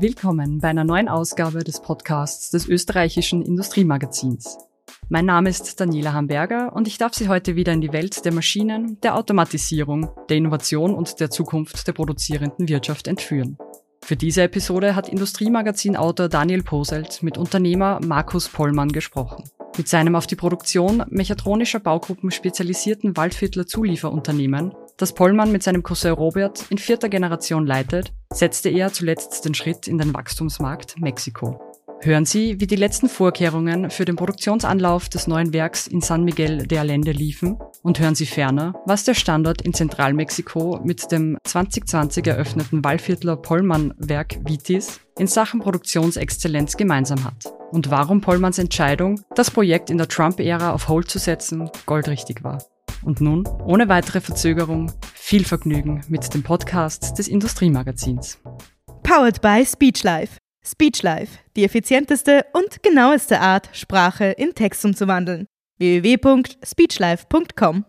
Willkommen bei einer neuen Ausgabe des Podcasts des österreichischen Industriemagazins. Mein Name ist Daniela Hamberger und ich darf Sie heute wieder in die Welt der Maschinen, der Automatisierung, der Innovation und der Zukunft der produzierenden Wirtschaft entführen. Für diese Episode hat Industriemagazin-Autor Daniel Poselt mit Unternehmer Markus Pollmann gesprochen. Mit seinem auf die Produktion mechatronischer Baugruppen spezialisierten Waldviertler Zulieferunternehmen, das Pollmann mit seinem Cousin Robert in vierter Generation leitet, setzte er zuletzt den Schritt in den Wachstumsmarkt Mexiko. Hören Sie, wie die letzten Vorkehrungen für den Produktionsanlauf des neuen Werks in San Miguel de Allende liefen und hören Sie ferner, was der Standort in Zentralmexiko mit dem 2020 eröffneten Wallviertler Pollmann-Werk Vitis in Sachen Produktionsexzellenz gemeinsam hat und warum Pollmanns Entscheidung, das Projekt in der Trump-Ära auf Hold zu setzen, goldrichtig war. Und nun, ohne weitere Verzögerung, viel Vergnügen mit dem Podcast des Industriemagazins. Powered by Speechlife. Speechlife, die effizienteste und genaueste Art, Sprache in Text umzuwandeln. www.speechlife.com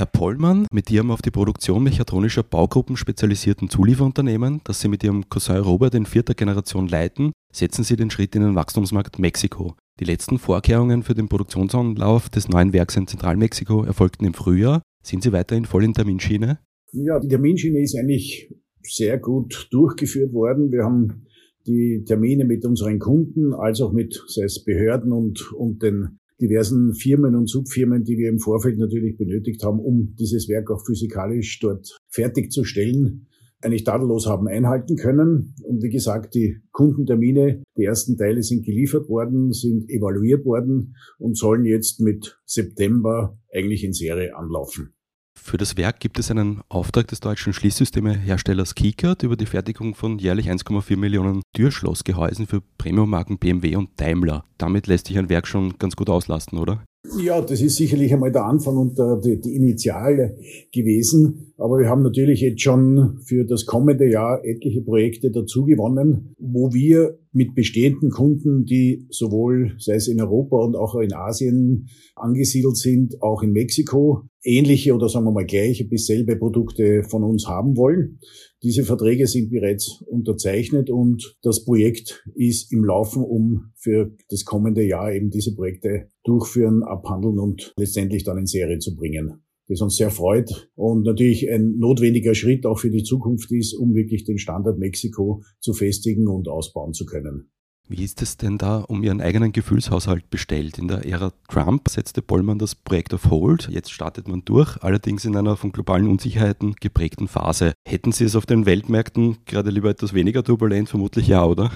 Herr Pollmann, mit Ihrem auf die Produktion mechatronischer Baugruppen spezialisierten Zulieferunternehmen, das Sie mit Ihrem Cousin Robert in vierter Generation leiten, setzen Sie den Schritt in den Wachstumsmarkt Mexiko. Die letzten Vorkehrungen für den Produktionsanlauf des neuen Werks in Zentralmexiko erfolgten im Frühjahr. Sind Sie weiterhin voll in Terminschiene? Ja, die Terminschiene ist eigentlich sehr gut durchgeführt worden. Wir haben die Termine mit unseren Kunden, als auch mit, sei es Behörden und, und den diversen Firmen und Subfirmen, die wir im Vorfeld natürlich benötigt haben, um dieses Werk auch physikalisch dort fertigzustellen, eigentlich tadellos haben einhalten können. Und wie gesagt, die Kundentermine, die ersten Teile sind geliefert worden, sind evaluiert worden und sollen jetzt mit September eigentlich in Serie anlaufen. Für das Werk gibt es einen Auftrag des deutschen Schließsystemeherstellers Keycard über die Fertigung von jährlich 1,4 Millionen Türschlossgehäusen für Premiummarken BMW und Daimler. Damit lässt sich ein Werk schon ganz gut auslasten, oder? Ja, das ist sicherlich einmal der Anfang und die, die Initiale gewesen. Aber wir haben natürlich jetzt schon für das kommende Jahr etliche Projekte dazu gewonnen, wo wir mit bestehenden Kunden, die sowohl, sei es in Europa und auch in Asien angesiedelt sind, auch in Mexiko, ähnliche oder sagen wir mal gleiche bis selbe Produkte von uns haben wollen. Diese Verträge sind bereits unterzeichnet und das Projekt ist im Laufen, um für das kommende Jahr eben diese Projekte durchführen, abhandeln und letztendlich dann in Serie zu bringen. Das uns sehr freut und natürlich ein notwendiger Schritt auch für die Zukunft ist, um wirklich den Standard Mexiko zu festigen und ausbauen zu können. Wie ist es denn da um Ihren eigenen Gefühlshaushalt bestellt? In der Ära Trump setzte Bollmann das Projekt auf Hold. Jetzt startet man durch, allerdings in einer von globalen Unsicherheiten geprägten Phase. Hätten Sie es auf den Weltmärkten gerade lieber etwas weniger turbulent? Vermutlich ja, oder?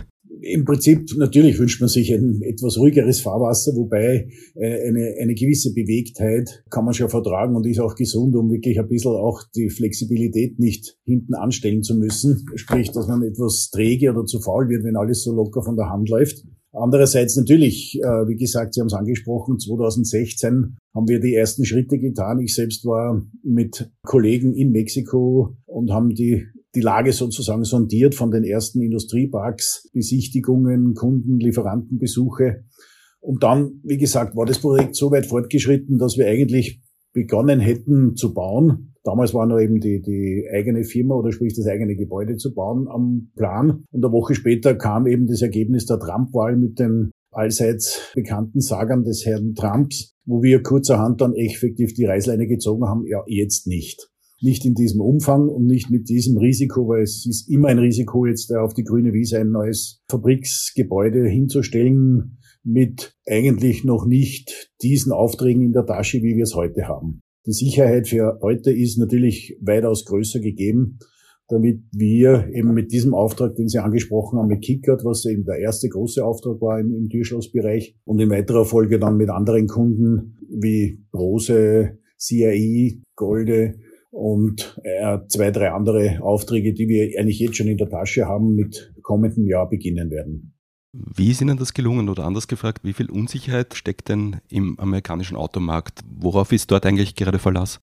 Im Prinzip, natürlich wünscht man sich ein etwas ruhigeres Fahrwasser, wobei äh, eine, eine gewisse Bewegtheit kann man schon vertragen und ist auch gesund, um wirklich ein bisschen auch die Flexibilität nicht hinten anstellen zu müssen. Sprich, dass man etwas träge oder zu faul wird, wenn alles so locker von der Hand läuft. Andererseits natürlich, äh, wie gesagt, Sie haben es angesprochen, 2016 haben wir die ersten Schritte getan. Ich selbst war mit Kollegen in Mexiko und haben die die Lage sozusagen sondiert von den ersten Industrieparks, Besichtigungen, Kunden, Lieferantenbesuche. Und dann, wie gesagt, war das Projekt so weit fortgeschritten, dass wir eigentlich begonnen hätten zu bauen. Damals war noch eben die, die eigene Firma oder sprich das eigene Gebäude zu bauen am Plan. Und eine Woche später kam eben das Ergebnis der Trump-Wahl mit den allseits bekannten Sagern des Herrn Trumps, wo wir kurzerhand dann effektiv die Reißleine gezogen haben, ja, jetzt nicht nicht in diesem Umfang und nicht mit diesem Risiko, weil es ist immer ein Risiko, jetzt auf die grüne Wiese ein neues Fabriksgebäude hinzustellen mit eigentlich noch nicht diesen Aufträgen in der Tasche, wie wir es heute haben. Die Sicherheit für heute ist natürlich weitaus größer gegeben, damit wir eben mit diesem Auftrag, den Sie angesprochen haben, mit Kickert, was eben der erste große Auftrag war im, im Türschlossbereich und in weiterer Folge dann mit anderen Kunden wie Brose, CAI, Golde, und äh, zwei, drei andere Aufträge, die wir eigentlich jetzt schon in der Tasche haben, mit kommendem Jahr beginnen werden. Wie ist Ihnen das gelungen oder anders gefragt, wie viel Unsicherheit steckt denn im amerikanischen Automarkt? Worauf ist dort eigentlich gerade Verlass?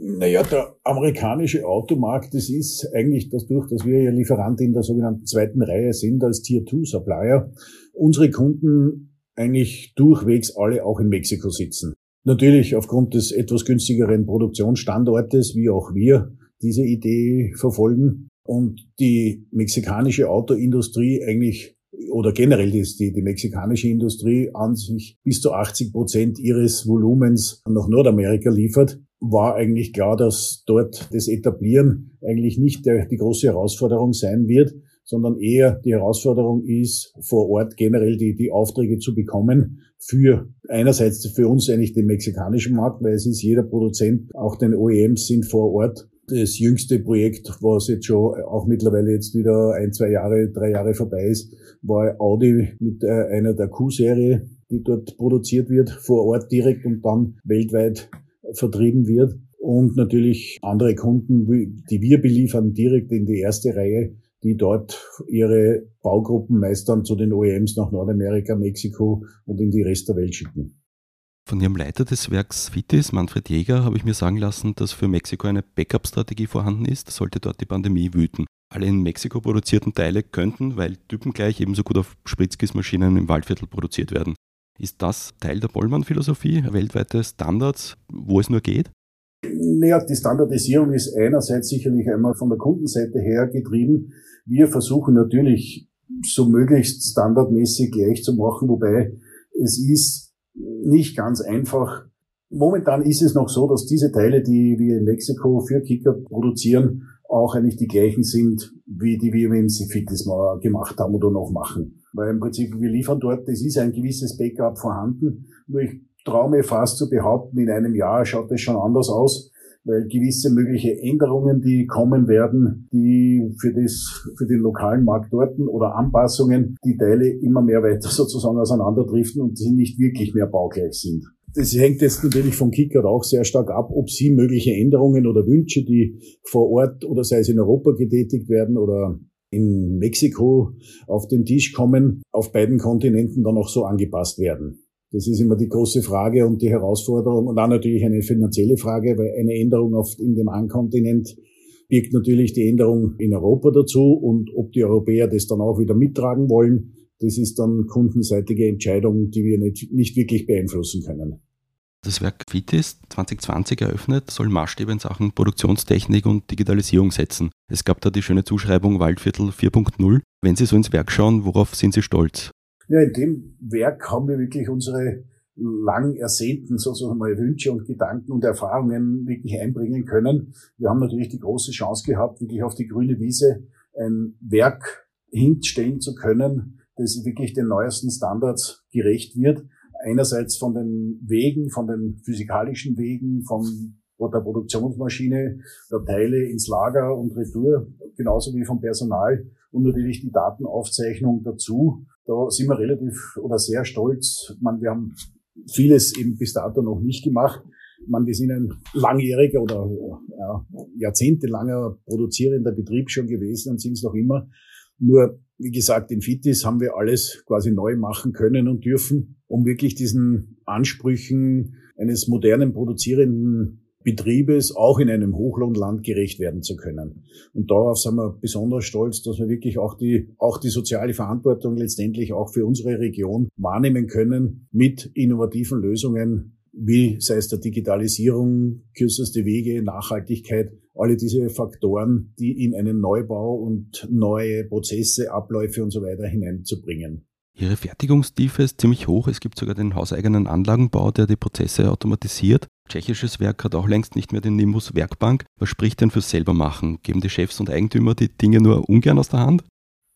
Naja, der amerikanische Automarkt, das ist eigentlich dadurch, dass wir ja Lieferant in der sogenannten zweiten Reihe sind als Tier-2-Supplier, unsere Kunden eigentlich durchwegs alle auch in Mexiko sitzen. Natürlich aufgrund des etwas günstigeren Produktionsstandortes, wie auch wir, diese Idee verfolgen und die mexikanische Autoindustrie eigentlich oder generell die, die, die mexikanische Industrie an sich bis zu 80 Prozent ihres Volumens nach Nordamerika liefert, war eigentlich klar, dass dort das Etablieren eigentlich nicht der, die große Herausforderung sein wird, sondern eher die Herausforderung ist, vor Ort generell die, die Aufträge zu bekommen für einerseits für uns eigentlich den mexikanischen Markt, weil es ist jeder Produzent, auch den OEMs sind vor Ort das jüngste Projekt, was jetzt schon auch mittlerweile jetzt wieder ein, zwei Jahre, drei Jahre vorbei ist, war Audi mit äh, einer der Q-Serie, die dort produziert wird, vor Ort direkt und dann weltweit vertrieben wird. Und natürlich andere Kunden, die wir beliefern, direkt in die erste Reihe, die dort ihre Baugruppen meist dann zu den OEMs nach Nordamerika, Mexiko und in die Rest der Welt schicken. Von Ihrem Leiter des Werks Fitis, Manfred Jäger, habe ich mir sagen lassen, dass für Mexiko eine Backup-Strategie vorhanden ist, sollte dort die Pandemie wüten. Alle in Mexiko produzierten Teile könnten, weil typengleich ebenso gut auf Spritzkismaschinen im Waldviertel produziert werden. Ist das Teil der Bollmann-Philosophie, weltweite Standards, wo es nur geht? Naja, die Standardisierung ist einerseits sicherlich einmal von der Kundenseite her getrieben. Wir versuchen natürlich so möglichst standardmäßig gleich zu machen, wobei es ist nicht ganz einfach. Momentan ist es noch so, dass diese Teile, die wir in Mexiko für Kicker produzieren, auch eigentlich die gleichen sind, wie die wir im Sifitis mal gemacht haben oder noch machen. Weil im Prinzip, wir liefern dort, es ist ein gewisses Backup vorhanden. Nur ich traue mir fast zu behaupten, in einem Jahr schaut es schon anders aus gewisse mögliche Änderungen, die kommen werden, die für das, für den lokalen Markt dort oder Anpassungen, die Teile immer mehr weiter sozusagen auseinanderdriften und sie nicht wirklich mehr baugleich sind. Das hängt jetzt natürlich von Kickert auch sehr stark ab, ob sie mögliche Änderungen oder Wünsche, die vor Ort oder sei es in Europa getätigt werden oder in Mexiko auf den Tisch kommen, auf beiden Kontinenten dann auch so angepasst werden. Das ist immer die große Frage und die Herausforderung und dann natürlich eine finanzielle Frage, weil eine Änderung auf, in dem einen Kontinent birgt natürlich die Änderung in Europa dazu und ob die Europäer das dann auch wieder mittragen wollen, das ist dann kundenseitige Entscheidung, die wir nicht, nicht wirklich beeinflussen können. Das Werk Vitis 2020 eröffnet, soll Maßstäbe in Sachen Produktionstechnik und Digitalisierung setzen. Es gab da die schöne Zuschreibung Waldviertel 4.0. Wenn Sie so ins Werk schauen, worauf sind Sie stolz? Ja, in dem Werk haben wir wirklich unsere lang ersehnten sozusagen mal Wünsche und Gedanken und Erfahrungen wirklich einbringen können. Wir haben natürlich die große Chance gehabt, wirklich auf die grüne Wiese ein Werk hinstellen zu können, das wirklich den neuesten Standards gerecht wird. Einerseits von den Wegen, von den physikalischen Wegen, von der Produktionsmaschine, der Teile ins Lager und Retour, genauso wie vom Personal und natürlich die Datenaufzeichnung dazu. Da sind wir relativ oder sehr stolz. Man, wir haben vieles eben bis dato noch nicht gemacht. Man, wir sind ein langjähriger oder ja, jahrzehntelanger produzierender Betrieb schon gewesen und sind es noch immer. Nur, wie gesagt, in Fitis haben wir alles quasi neu machen können und dürfen, um wirklich diesen Ansprüchen eines modernen produzierenden Betriebes auch in einem Hochlohnland gerecht werden zu können. Und darauf sind wir besonders stolz, dass wir wirklich auch die, auch die soziale Verantwortung letztendlich auch für unsere Region wahrnehmen können mit innovativen Lösungen, wie sei es der Digitalisierung, kürzeste Wege, Nachhaltigkeit, alle diese Faktoren, die in einen Neubau und neue Prozesse, Abläufe und so weiter hineinzubringen. Ihre Fertigungstiefe ist ziemlich hoch. Es gibt sogar den hauseigenen Anlagenbau, der die Prozesse automatisiert. Tschechisches Werk hat auch längst nicht mehr den Nimbus Werkbank. Was spricht denn fürs Selbermachen? Geben die Chefs und Eigentümer die Dinge nur ungern aus der Hand?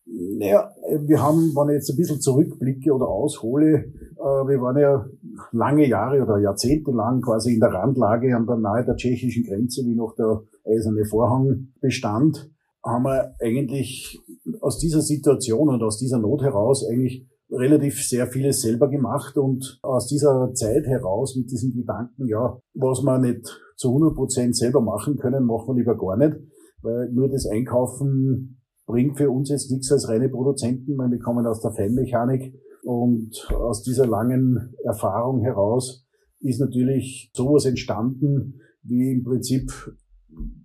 Naja, wir haben, wenn ich jetzt ein bisschen zurückblicke oder aushole, äh, wir waren ja lange Jahre oder Jahrzehnte lang quasi in der Randlage an der nahe der tschechischen Grenze, wie noch der eiserne Vorhang bestand, haben wir eigentlich aus dieser Situation und aus dieser Not heraus eigentlich relativ sehr vieles selber gemacht und aus dieser Zeit heraus mit diesem Gedanken, ja, was wir nicht zu 100 Prozent selber machen können, machen wir lieber gar nicht, weil nur das Einkaufen bringt für uns jetzt nichts als reine Produzenten, weil wir kommen aus der Feinmechanik und aus dieser langen Erfahrung heraus ist natürlich sowas entstanden, wie im Prinzip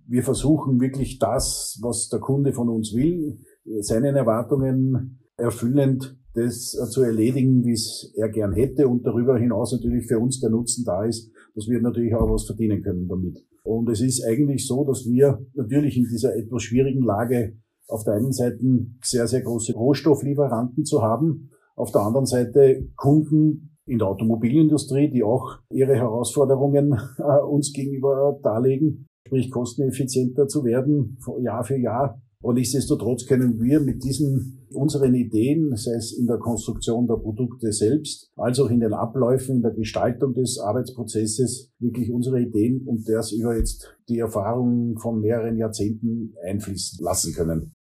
wir versuchen wirklich das, was der Kunde von uns will, seinen Erwartungen erfüllend das zu erledigen, wie es er gern hätte und darüber hinaus natürlich für uns der Nutzen da ist, dass wir natürlich auch was verdienen können damit. Und es ist eigentlich so, dass wir natürlich in dieser etwas schwierigen Lage auf der einen Seite sehr, sehr große Rohstofflieferanten zu haben, auf der anderen Seite Kunden in der Automobilindustrie, die auch ihre Herausforderungen äh, uns gegenüber darlegen, sprich kosteneffizienter zu werden, Jahr für Jahr. Und nichtsdestotrotz können wir mit diesen unseren Ideen, sei es in der Konstruktion der Produkte selbst, als auch in den Abläufen, in der Gestaltung des Arbeitsprozesses, wirklich unsere Ideen und das über jetzt die Erfahrung von mehreren Jahrzehnten einfließen lassen können.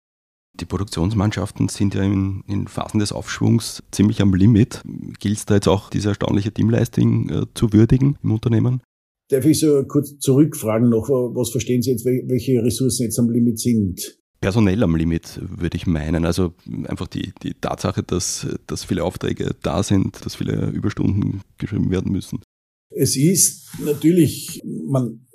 Die Produktionsmannschaften sind ja in, in, Phasen des Aufschwungs ziemlich am Limit. Gilt es da jetzt auch diese erstaunliche Teamleistung äh, zu würdigen im Unternehmen? Darf ich so kurz zurückfragen noch, was verstehen Sie jetzt, welche Ressourcen jetzt am Limit sind? Personell am Limit, würde ich meinen. Also einfach die, die Tatsache, dass, dass viele Aufträge da sind, dass viele Überstunden geschrieben werden müssen. Es ist natürlich, man,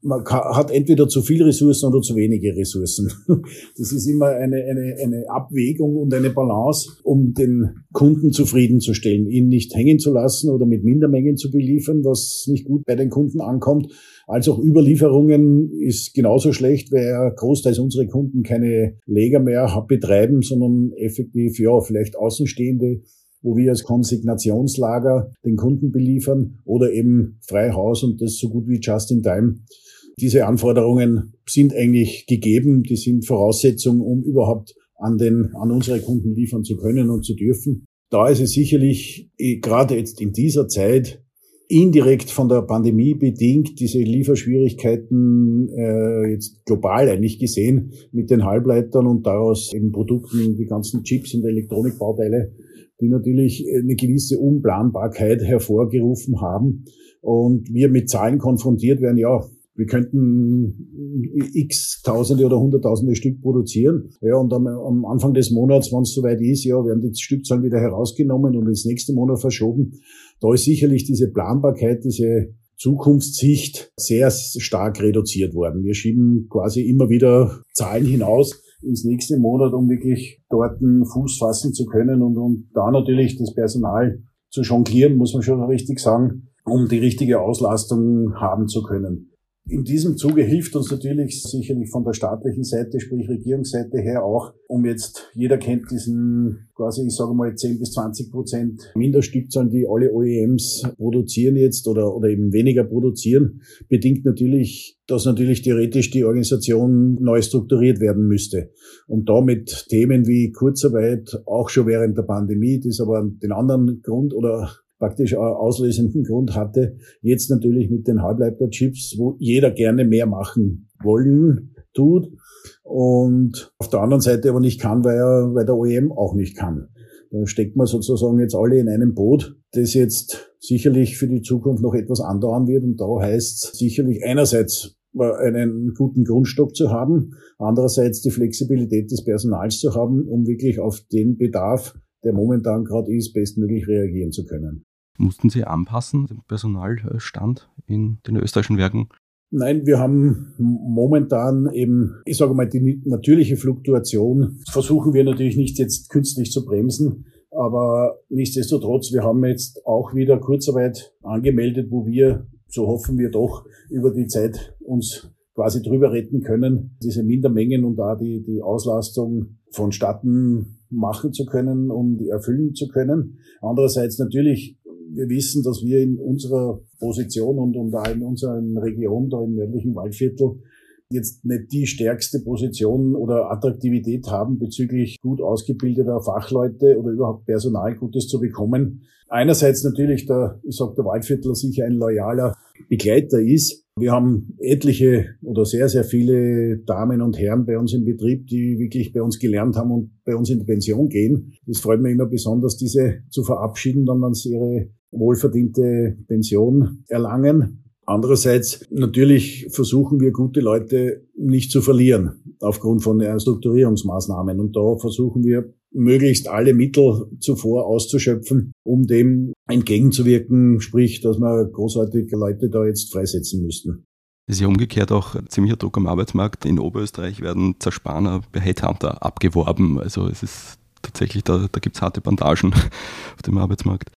man hat entweder zu viel Ressourcen oder zu wenige Ressourcen. Das ist immer eine, eine, eine Abwägung und eine Balance, um den Kunden zufriedenzustellen, ihn nicht hängen zu lassen oder mit Mindermengen zu beliefern, was nicht gut bei den Kunden ankommt als auch Überlieferungen ist genauso schlecht, weil großteils unsere Kunden keine Lager mehr betreiben, sondern effektiv, ja, vielleicht Außenstehende, wo wir als Konsignationslager den Kunden beliefern oder eben Freihaus und das so gut wie just in time. Diese Anforderungen sind eigentlich gegeben, die sind Voraussetzung, um überhaupt an den, an unsere Kunden liefern zu können und zu dürfen. Da ist es sicherlich eh, gerade jetzt in dieser Zeit indirekt von der Pandemie bedingt diese Lieferschwierigkeiten äh, jetzt global eigentlich gesehen mit den Halbleitern und daraus eben Produkten, die ganzen Chips und Elektronikbauteile, die natürlich eine gewisse Unplanbarkeit hervorgerufen haben und wir mit Zahlen konfrontiert werden, ja, wir könnten x Tausende oder Hunderttausende Stück produzieren. Ja, und am, am Anfang des Monats, wenn es soweit ist, ja, werden die Stückzahlen wieder herausgenommen und ins nächste Monat verschoben. Da ist sicherlich diese Planbarkeit, diese Zukunftssicht sehr stark reduziert worden. Wir schieben quasi immer wieder Zahlen hinaus ins nächste Monat, um wirklich dort einen Fuß fassen zu können und, und da natürlich das Personal zu jonglieren, muss man schon richtig sagen, um die richtige Auslastung haben zu können. In diesem Zuge hilft uns natürlich sicherlich von der staatlichen Seite, sprich Regierungsseite her auch, um jetzt, jeder kennt diesen quasi, ich sage mal, 10 bis 20 Prozent Minderstückzahlen, die alle OEMs produzieren jetzt oder, oder eben weniger produzieren, bedingt natürlich, dass natürlich theoretisch die Organisation neu strukturiert werden müsste. Und damit Themen wie Kurzarbeit, auch schon während der Pandemie, das aber den anderen Grund oder praktisch auslösenden Grund hatte. Jetzt natürlich mit den Halbleiterchips, wo jeder gerne mehr machen wollen tut und auf der anderen Seite aber nicht kann, weil, er, weil der OEM auch nicht kann. Da steckt man sozusagen jetzt alle in einem Boot, das jetzt sicherlich für die Zukunft noch etwas andauern wird. Und da heißt es sicherlich einerseits einen guten Grundstock zu haben, andererseits die Flexibilität des Personals zu haben, um wirklich auf den Bedarf, der momentan gerade ist, bestmöglich reagieren zu können. Mussten Sie anpassen, den Personalstand in den österreichischen Werken? Nein, wir haben momentan eben, ich sage mal, die natürliche Fluktuation versuchen wir natürlich nicht jetzt künstlich zu bremsen. Aber nichtsdestotrotz, wir haben jetzt auch wieder Kurzarbeit angemeldet, wo wir, so hoffen wir doch, über die Zeit uns quasi drüber retten können, diese Mindermengen und da die, die Auslastung vonstatten machen zu können und erfüllen zu können. Andererseits natürlich wir wissen, dass wir in unserer Position und, und auch in unserer Region, da im nördlichen Waldviertel, jetzt nicht die stärkste Position oder Attraktivität haben bezüglich gut ausgebildeter Fachleute oder überhaupt Personal Gutes zu bekommen. Einerseits natürlich der, ich sag der Waldviertler sicher ein loyaler Begleiter ist. Wir haben etliche oder sehr, sehr viele Damen und Herren bei uns im Betrieb, die wirklich bei uns gelernt haben und bei uns in die Pension gehen. Das freut mich immer besonders, diese zu verabschieden, dann, wenn sie ihre wohlverdiente Pension erlangen. Andererseits natürlich versuchen wir gute Leute nicht zu verlieren aufgrund von Strukturierungsmaßnahmen. Und da versuchen wir möglichst alle Mittel zuvor auszuschöpfen, um dem entgegenzuwirken, sprich, dass wir großartige Leute da jetzt freisetzen müssten. Es ist ja umgekehrt auch ziemlicher Druck am Arbeitsmarkt. In Oberösterreich werden Zerspaner bei Headhunter abgeworben. Also es ist tatsächlich, da, da gibt es harte Bandagen auf dem Arbeitsmarkt.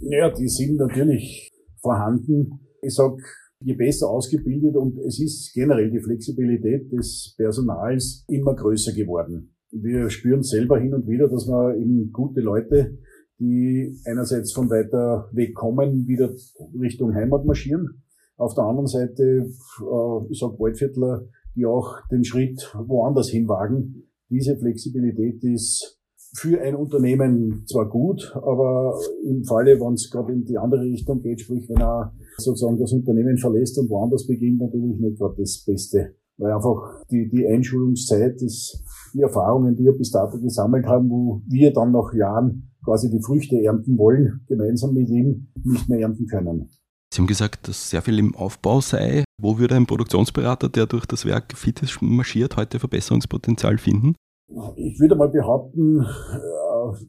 Ja, die sind natürlich vorhanden. Ich sag, je besser ausgebildet und es ist generell die Flexibilität des Personals immer größer geworden. Wir spüren selber hin und wieder, dass wir eben gute Leute, die einerseits von weiter weg kommen, wieder Richtung Heimat marschieren. Auf der anderen Seite, äh, ich sag Waldviertler, die auch den Schritt woanders hinwagen. Diese Flexibilität ist für ein Unternehmen zwar gut, aber im Falle, wenn es gerade in die andere Richtung geht, sprich wenn er sozusagen das Unternehmen verlässt und woanders beginnt, natürlich nicht gerade das Beste. Weil einfach die, die Einschulungszeit, das, die Erfahrungen, die wir bis dato gesammelt haben, wo wir dann nach Jahren quasi die Früchte ernten wollen, gemeinsam mit ihm nicht mehr ernten können. Sie haben gesagt, dass sehr viel im Aufbau sei. Wo würde ein Produktionsberater, der durch das Werk fit ist, marschiert, heute Verbesserungspotenzial finden? Ich würde mal behaupten, äh,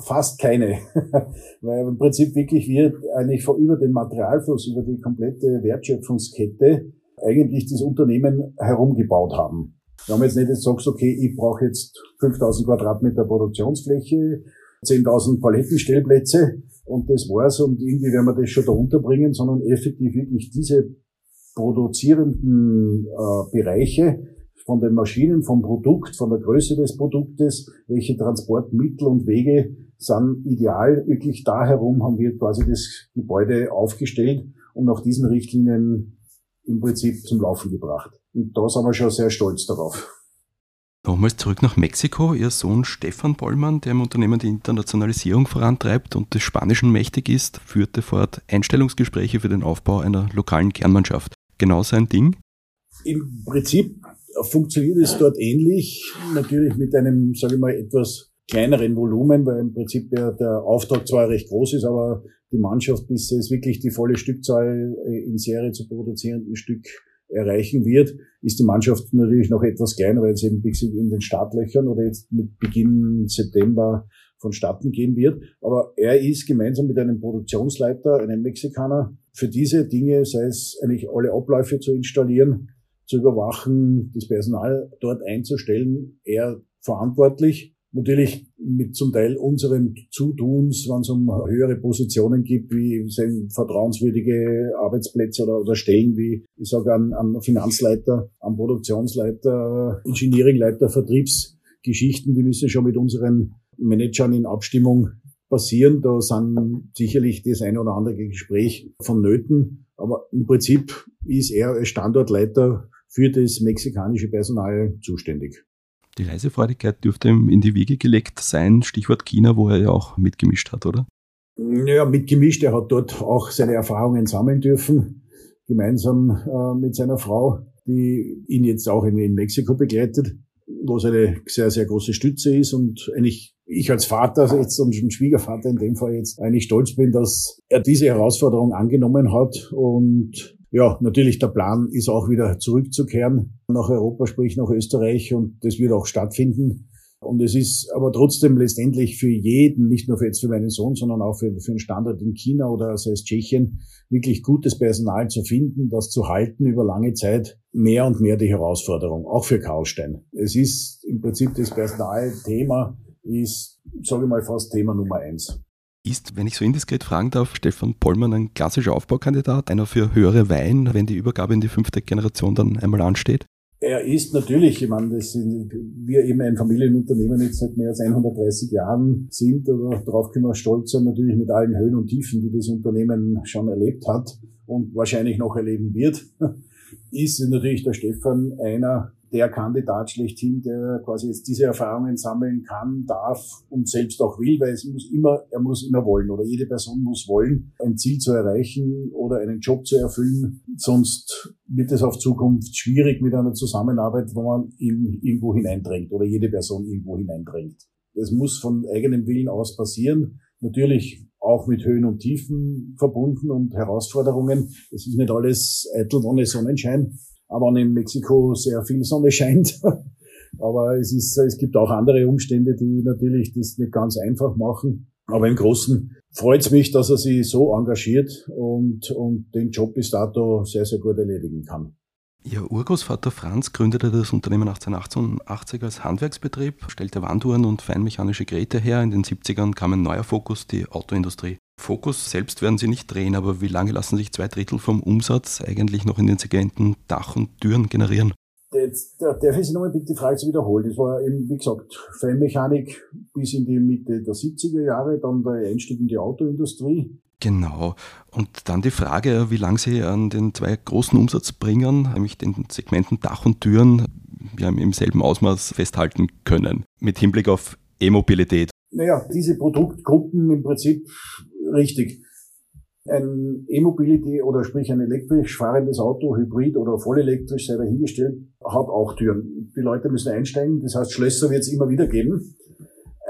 fast keine. Weil im Prinzip wirklich wir eigentlich über den Materialfluss, über die komplette Wertschöpfungskette eigentlich das Unternehmen herumgebaut haben. Wir haben jetzt nicht jetzt sagst, okay, ich brauche jetzt 5000 Quadratmeter Produktionsfläche, 10.000 Palettenstellplätze und das war's und irgendwie werden wir das schon da unterbringen, sondern effektiv wirklich diese produzierenden äh, Bereiche von den Maschinen, vom Produkt, von der Größe des Produktes, welche Transportmittel und Wege sind ideal. Wirklich da herum haben wir quasi das Gebäude aufgestellt und nach diesen Richtlinien im Prinzip zum Laufen gebracht. Und da sind wir schon sehr stolz darauf. Nochmals zurück nach Mexiko. Ihr Sohn Stefan Bollmann, der im Unternehmen die Internationalisierung vorantreibt und des Spanischen mächtig ist, führte fort Einstellungsgespräche für den Aufbau einer lokalen Kernmannschaft. Genau sein Ding? Im Prinzip funktioniert es dort ähnlich, natürlich mit einem, sage ich mal, etwas kleineren Volumen, weil im Prinzip ja der Auftrag zwar recht groß ist, aber die Mannschaft, bis es wirklich die volle Stückzahl äh, in Serie zu produzierenden Stück erreichen wird, ist die Mannschaft natürlich noch etwas kleiner, weil es eben in den Startlöchern oder jetzt mit Beginn September vonstatten gehen wird. Aber er ist gemeinsam mit einem Produktionsleiter, einem Mexikaner, für diese Dinge, sei es eigentlich alle Abläufe zu installieren, zu überwachen, das Personal dort einzustellen, er verantwortlich. Natürlich mit zum Teil unseren Zutuns, wenn es um höhere Positionen gibt, wie vertrauenswürdige Arbeitsplätze oder, oder Stellen wie, ich sage, an, an Finanzleiter, an Produktionsleiter, Engineeringleiter, Vertriebsgeschichten, die müssen schon mit unseren Managern in Abstimmung passieren. Da sind sicherlich das eine oder andere Gespräch vonnöten. Aber im Prinzip ist er Standortleiter für das mexikanische Personal zuständig. Die Reisefreudigkeit dürfte ihm in die Wiege gelegt sein, Stichwort China, wo er ja auch mitgemischt hat, oder? Ja, mitgemischt. Er hat dort auch seine Erfahrungen sammeln dürfen, gemeinsam äh, mit seiner Frau, die ihn jetzt auch in, in Mexiko begleitet, wo es eine sehr, sehr große Stütze ist und eigentlich ich als Vater jetzt und Schwiegervater in dem Fall jetzt eigentlich stolz bin, dass er diese Herausforderung angenommen hat und ja, natürlich der Plan ist auch wieder zurückzukehren nach Europa, sprich nach Österreich und das wird auch stattfinden. Und es ist aber trotzdem letztendlich für jeden, nicht nur für jetzt für meinen Sohn, sondern auch für, für einen Standort in China oder sei es Tschechien, wirklich gutes Personal zu finden, das zu halten über lange Zeit, mehr und mehr die Herausforderung, auch für Karlstein. Es ist im Prinzip das Personalthema, ist, sage ich mal, fast Thema Nummer eins. Ist, wenn ich so indiskret fragen darf, Stefan Pollmann ein klassischer Aufbaukandidat, einer für höhere Wein, wenn die Übergabe in die fünfte Generation dann einmal ansteht? Er ist natürlich, ich meine, das sind, wir eben ein Familienunternehmen jetzt seit mehr als 130 Jahren sind, oder darauf können wir stolz sein, natürlich mit allen Höhen und Tiefen, die das Unternehmen schon erlebt hat und wahrscheinlich noch erleben wird, ist natürlich der Stefan einer, der Kandidat schlechthin, der quasi jetzt diese Erfahrungen sammeln kann, darf und selbst auch will, weil es muss immer, er muss immer wollen oder jede Person muss wollen, ein Ziel zu erreichen oder einen Job zu erfüllen. Sonst wird es auf Zukunft schwierig mit einer Zusammenarbeit, wo man ihn irgendwo hineindrängt oder jede Person irgendwo hineindrängt. Es muss von eigenem Willen aus passieren. Natürlich auch mit Höhen und Tiefen verbunden und Herausforderungen. Es ist nicht alles eitel ohne Sonnenschein aber in Mexiko sehr viel Sonne scheint. aber es ist, es gibt auch andere Umstände, die natürlich das nicht ganz einfach machen. Aber im Großen freut es mich, dass er sich so engagiert und, und den Job bis dato sehr, sehr gut erledigen kann. Ihr Urgroßvater Franz gründete das Unternehmen 1888 als Handwerksbetrieb, stellte Wanduhren und feinmechanische Geräte her. In den 70ern kam ein neuer Fokus, die Autoindustrie. Fokus selbst werden Sie nicht drehen, aber wie lange lassen sich zwei Drittel vom Umsatz eigentlich noch in den Segmenten Dach und Türen generieren? Jetzt darf ich Sie nochmal bitte die Frage zu wiederholen. Das war eben, wie gesagt, Feinmechanik bis in die Mitte der 70er Jahre, dann der Einstieg in die Autoindustrie. Genau. Und dann die Frage, wie lange Sie an den zwei großen Umsatzbringern, nämlich den Segmenten Dach und Türen, ja, im selben Ausmaß festhalten können, mit Hinblick auf E-Mobilität. Naja, diese Produktgruppen im Prinzip richtig. Ein E-Mobility oder sprich ein elektrisch fahrendes Auto, Hybrid oder vollelektrisch, sei dahingestellt, hat auch Türen. Die Leute müssen einsteigen, das heißt Schlösser wird es immer wieder geben.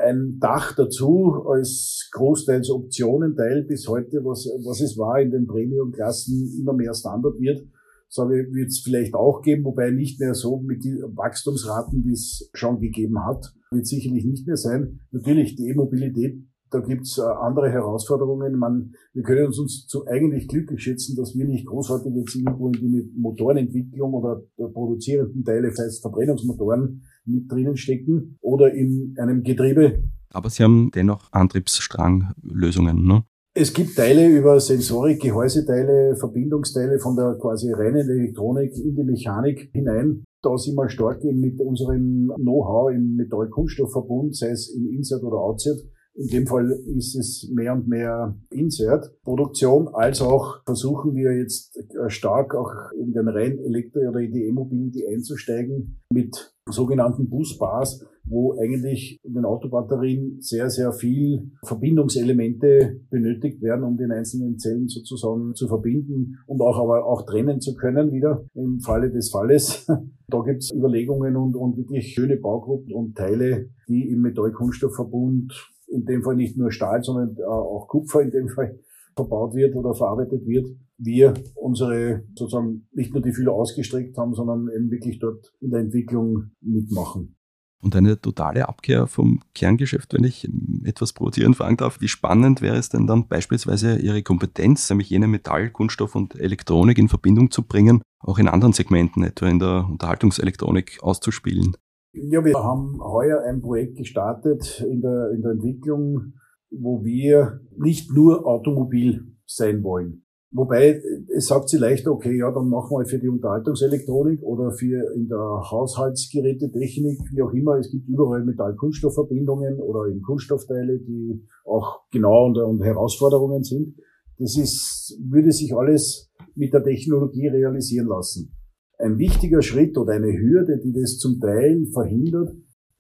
Ein Dach dazu als großteils Optionenteil bis heute, was, was es war in den Premium-Klassen immer mehr Standard wird, sage wird es vielleicht auch geben, wobei nicht mehr so mit den Wachstumsraten, wie es schon gegeben hat, wird sicherlich nicht mehr sein. Natürlich die E-Mobilität da gibt's äh, andere Herausforderungen. Man, wir können uns, uns zu eigentlich glücklich schätzen, dass wir nicht großartig jetzt irgendwo in die Motorenentwicklung oder der produzierenden Teile, das heißt Verbrennungsmotoren, mit drinnen stecken oder in einem Getriebe. Aber Sie haben dennoch Antriebsstranglösungen, ne? Es gibt Teile über Sensorik, Gehäuseteile, Verbindungsteile von der quasi reinen Elektronik in die Mechanik hinein. Da sind wir stark mit unserem Know-how im Metall-Kunststoffverbund, sei es im Insert oder Outsert, in dem Fall ist es mehr und mehr Insert-Produktion, als auch versuchen wir jetzt äh, stark auch in den rein Elektro- oder in die E-Mobility einzusteigen mit sogenannten Busbars, wo eigentlich in den Autobatterien sehr, sehr viel Verbindungselemente benötigt werden, um den einzelnen Zellen sozusagen zu verbinden und auch aber auch trennen zu können wieder im Falle des Falles. Da gibt's Überlegungen und, und wirklich schöne Baugruppen und Teile, die im Metallkunststoffverbund in dem Fall nicht nur Stahl, sondern äh, auch Kupfer in dem Fall verbaut wird oder verarbeitet wird, wir unsere sozusagen nicht nur die Fühler ausgestreckt haben, sondern eben wirklich dort in der Entwicklung mitmachen. Und eine totale Abkehr vom Kerngeschäft, wenn ich etwas provozierend fragen darf. Wie spannend wäre es denn dann beispielsweise Ihre Kompetenz, nämlich jene Metall, Kunststoff und Elektronik in Verbindung zu bringen, auch in anderen Segmenten, etwa in der Unterhaltungselektronik auszuspielen? Ja, wir haben heuer ein Projekt gestartet in der, in der Entwicklung, wo wir nicht nur Automobil sein wollen. Wobei, es sagt sie leicht, okay, ja, dann machen wir für die Unterhaltungselektronik oder für in der Haushaltsgerätetechnik, wie auch immer. Es gibt überall Metall-Kunststoffverbindungen oder eben Kunststoffteile, die auch genau und, und Herausforderungen sind. Das ist, würde sich alles mit der Technologie realisieren lassen. Ein wichtiger Schritt oder eine Hürde, die das zum Teil verhindert,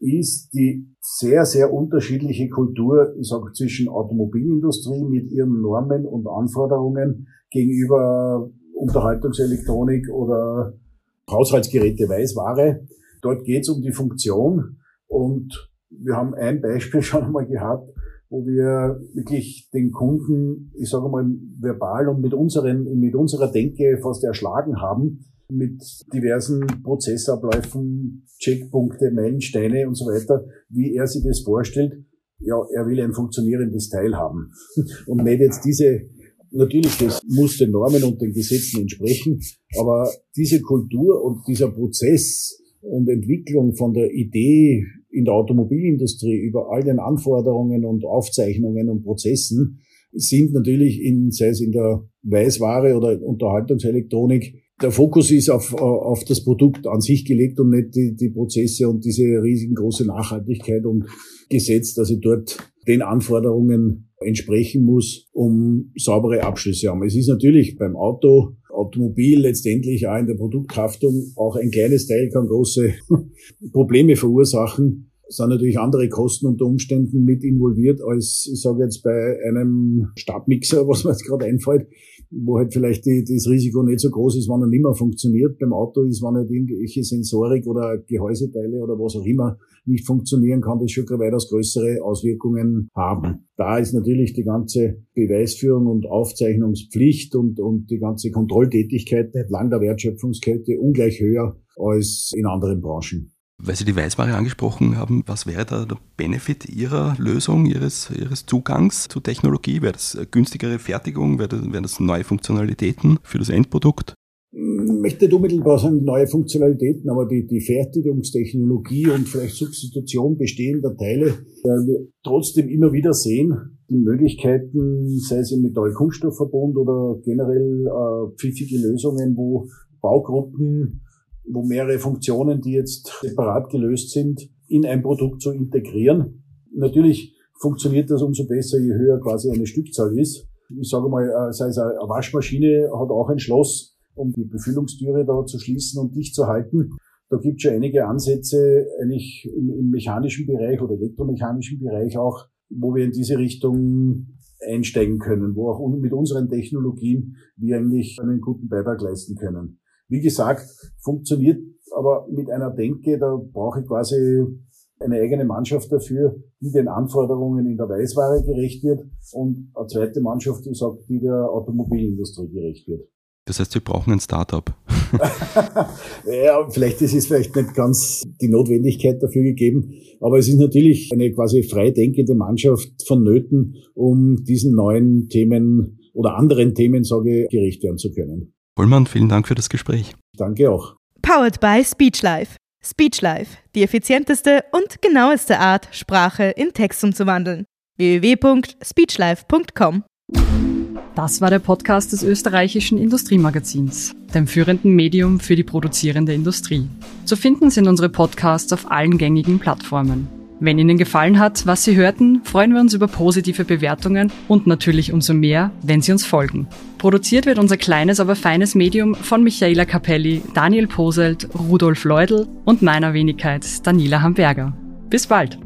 ist die sehr, sehr unterschiedliche Kultur, ich sage, zwischen Automobilindustrie mit ihren Normen und Anforderungen gegenüber Unterhaltungselektronik oder Haushaltsgeräte Weißware. Dort geht es um die Funktion und wir haben ein Beispiel schon einmal gehabt, wo wir wirklich den Kunden, ich sage mal, verbal und mit, unseren, mit unserer Denke fast erschlagen haben, mit diversen Prozessabläufen, Checkpunkte, Meilensteine und so weiter, wie er sich das vorstellt. Ja, er will ein funktionierendes Teil haben. Und nicht jetzt diese, natürlich, das muss den Normen und den Gesetzen entsprechen, aber diese Kultur und dieser Prozess und Entwicklung von der Idee in der Automobilindustrie über all den Anforderungen und Aufzeichnungen und Prozessen sind natürlich in, sei es in der Weißware oder Unterhaltungselektronik, der Fokus ist auf, auf das Produkt an sich gelegt und nicht die, die Prozesse und diese riesengroße Nachhaltigkeit und Gesetz, dass ich dort den Anforderungen entsprechen muss, um saubere Abschlüsse haben. Es ist natürlich beim Auto, Automobil letztendlich auch in der Produkthaftung auch ein kleines Teil kann große Probleme verursachen sind natürlich andere Kosten unter Umständen mit involviert als, ich sage jetzt, bei einem Stabmixer, was mir jetzt gerade einfällt, wo halt vielleicht die, das Risiko nicht so groß ist, wenn er nicht mehr funktioniert. Beim Auto ist, wenn halt irgendwelche Sensorik oder Gehäuseteile oder was auch immer nicht funktionieren, kann das schon weitaus größere Auswirkungen haben. Da ist natürlich die ganze Beweisführung und Aufzeichnungspflicht und, und die ganze Kontrolltätigkeit entlang der Wertschöpfungskette ungleich höher als in anderen Branchen. Weil Sie die Weißware angesprochen haben, was wäre da der Benefit Ihrer Lösung, Ihres, Ihres Zugangs zur Technologie? Wäre das günstigere Fertigung? Wären das neue Funktionalitäten für das Endprodukt? Ich möchte unmittelbar sagen neue Funktionalitäten, aber die, die Fertigungstechnologie und vielleicht Substitution bestehender Teile, weil wir trotzdem immer wieder sehen, die Möglichkeiten, sei es im Metall-Kunststoffverbund oder generell äh, pfiffige Lösungen, wo Baugruppen, wo mehrere Funktionen, die jetzt separat gelöst sind, in ein Produkt zu integrieren. Natürlich funktioniert das umso besser, je höher quasi eine Stückzahl ist. Ich sage mal, äh, sei es eine Waschmaschine, hat auch ein Schloss, um die Befüllungstüre da zu schließen und dicht zu halten. Da gibt es schon einige Ansätze eigentlich im, im mechanischen Bereich oder elektromechanischen Bereich auch, wo wir in diese Richtung einsteigen können, wo auch mit unseren Technologien wir eigentlich einen guten Beitrag leisten können. Wie gesagt, funktioniert aber mit einer Denke, da brauche ich quasi eine eigene Mannschaft dafür, die den Anforderungen in der Weißware gerecht wird und eine zweite Mannschaft, die sagt, die der Automobilindustrie gerecht wird. Das heißt, wir brauchen ein Startup. ja, vielleicht ist es vielleicht nicht ganz die Notwendigkeit dafür gegeben, aber es ist natürlich eine quasi frei denkende Mannschaft vonnöten, um diesen neuen Themen oder anderen Themen, sage ich, gerecht werden zu können. Vollmann, vielen Dank für das Gespräch. Danke auch. Powered by Speechlife. Speechlife, die effizienteste und genaueste Art, Sprache in Text umzuwandeln. www.speechlife.com Das war der Podcast des österreichischen Industriemagazins, dem führenden Medium für die produzierende Industrie. Zu finden sind unsere Podcasts auf allen gängigen Plattformen. Wenn Ihnen gefallen hat, was Sie hörten, freuen wir uns über positive Bewertungen und natürlich umso mehr, wenn Sie uns folgen. Produziert wird unser kleines, aber feines Medium von Michaela Capelli, Daniel Poselt, Rudolf Leudl und meiner Wenigkeit Daniela Hamburger. Bis bald!